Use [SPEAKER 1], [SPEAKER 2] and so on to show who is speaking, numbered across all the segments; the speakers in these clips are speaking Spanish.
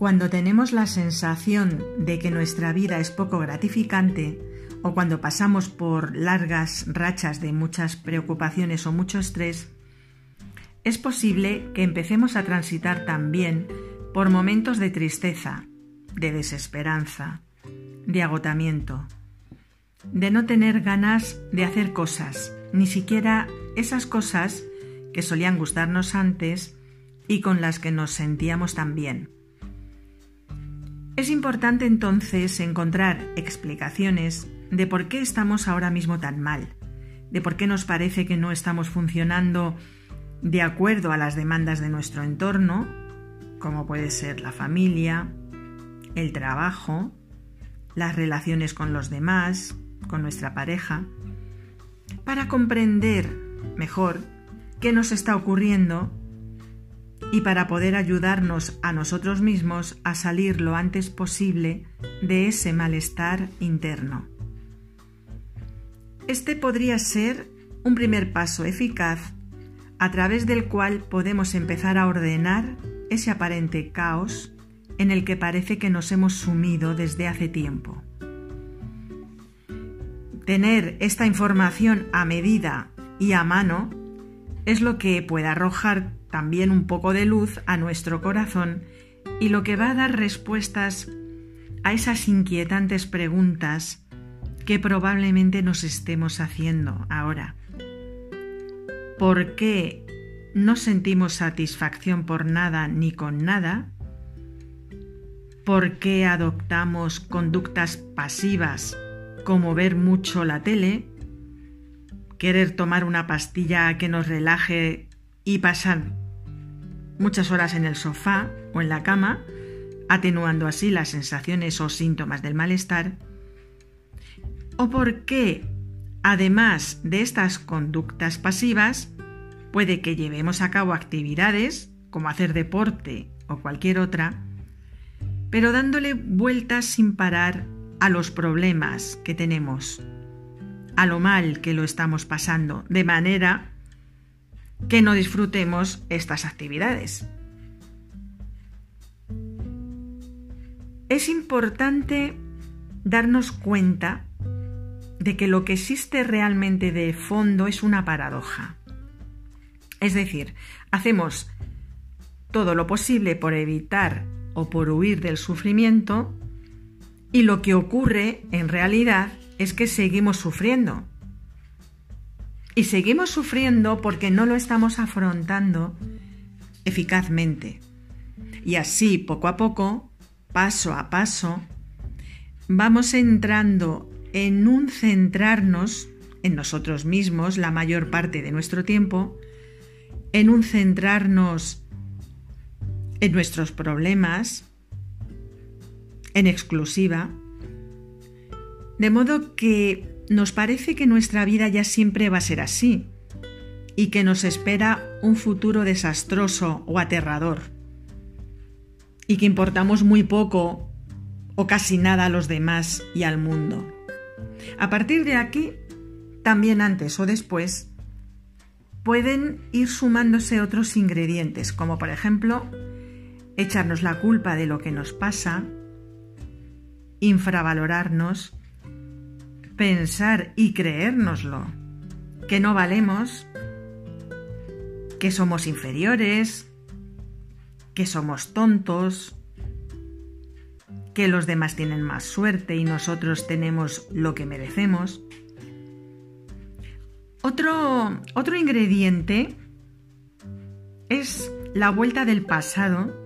[SPEAKER 1] Cuando tenemos la sensación de que nuestra vida es poco gratificante o cuando pasamos por largas rachas de muchas preocupaciones o mucho estrés, es posible que empecemos a transitar también por momentos de tristeza, de desesperanza, de agotamiento, de no tener ganas de hacer cosas, ni siquiera esas cosas que solían gustarnos antes y con las que nos sentíamos tan bien. Es importante entonces encontrar explicaciones de por qué estamos ahora mismo tan mal, de por qué nos parece que no estamos funcionando de acuerdo a las demandas de nuestro entorno, como puede ser la familia, el trabajo, las relaciones con los demás, con nuestra pareja, para comprender mejor qué nos está ocurriendo y para poder ayudarnos a nosotros mismos a salir lo antes posible de ese malestar interno. Este podría ser un primer paso eficaz a través del cual podemos empezar a ordenar ese aparente caos en el que parece que nos hemos sumido desde hace tiempo. Tener esta información a medida y a mano es lo que puede arrojar también un poco de luz a nuestro corazón y lo que va a dar respuestas a esas inquietantes preguntas que probablemente nos estemos haciendo ahora. ¿Por qué no sentimos satisfacción por nada ni con nada? ¿Por qué adoptamos conductas pasivas como ver mucho la tele, querer tomar una pastilla que nos relaje y pasar muchas horas en el sofá o en la cama, atenuando así las sensaciones o síntomas del malestar? ¿O por qué, además de estas conductas pasivas, puede que llevemos a cabo actividades como hacer deporte o cualquier otra, pero dándole vueltas sin parar a los problemas que tenemos, a lo mal que lo estamos pasando, de manera que no disfrutemos estas actividades. Es importante darnos cuenta de que lo que existe realmente de fondo es una paradoja. Es decir, hacemos todo lo posible por evitar o por huir del sufrimiento y lo que ocurre en realidad es que seguimos sufriendo. Y seguimos sufriendo porque no lo estamos afrontando eficazmente. Y así, poco a poco, paso a paso, vamos entrando en un centrarnos en nosotros mismos la mayor parte de nuestro tiempo, en un centrarnos en nuestros problemas, en exclusiva, de modo que nos parece que nuestra vida ya siempre va a ser así y que nos espera un futuro desastroso o aterrador y que importamos muy poco o casi nada a los demás y al mundo. A partir de aquí, también antes o después, pueden ir sumándose otros ingredientes, como por ejemplo echarnos la culpa de lo que nos pasa, infravalorarnos, pensar y creérnoslo, que no valemos, que somos inferiores, que somos tontos, que los demás tienen más suerte y nosotros tenemos lo que merecemos. Otro, otro ingrediente es la vuelta del pasado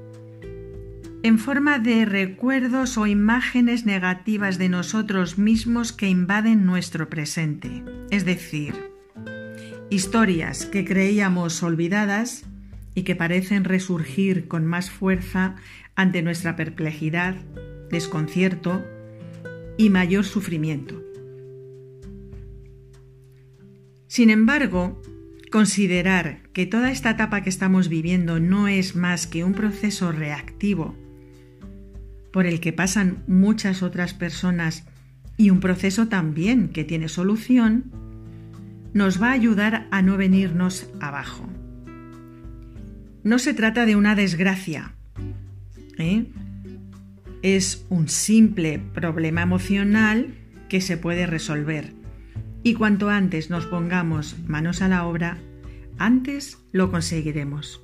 [SPEAKER 1] en forma de recuerdos o imágenes negativas de nosotros mismos que invaden nuestro presente. Es decir, historias que creíamos olvidadas y que parecen resurgir con más fuerza ante nuestra perplejidad, desconcierto y mayor sufrimiento. Sin embargo, considerar que toda esta etapa que estamos viviendo no es más que un proceso reactivo por el que pasan muchas otras personas y un proceso también que tiene solución, nos va a ayudar a no venirnos abajo. No se trata de una desgracia, ¿eh? es un simple problema emocional que se puede resolver. Y cuanto antes nos pongamos manos a la obra, antes lo conseguiremos.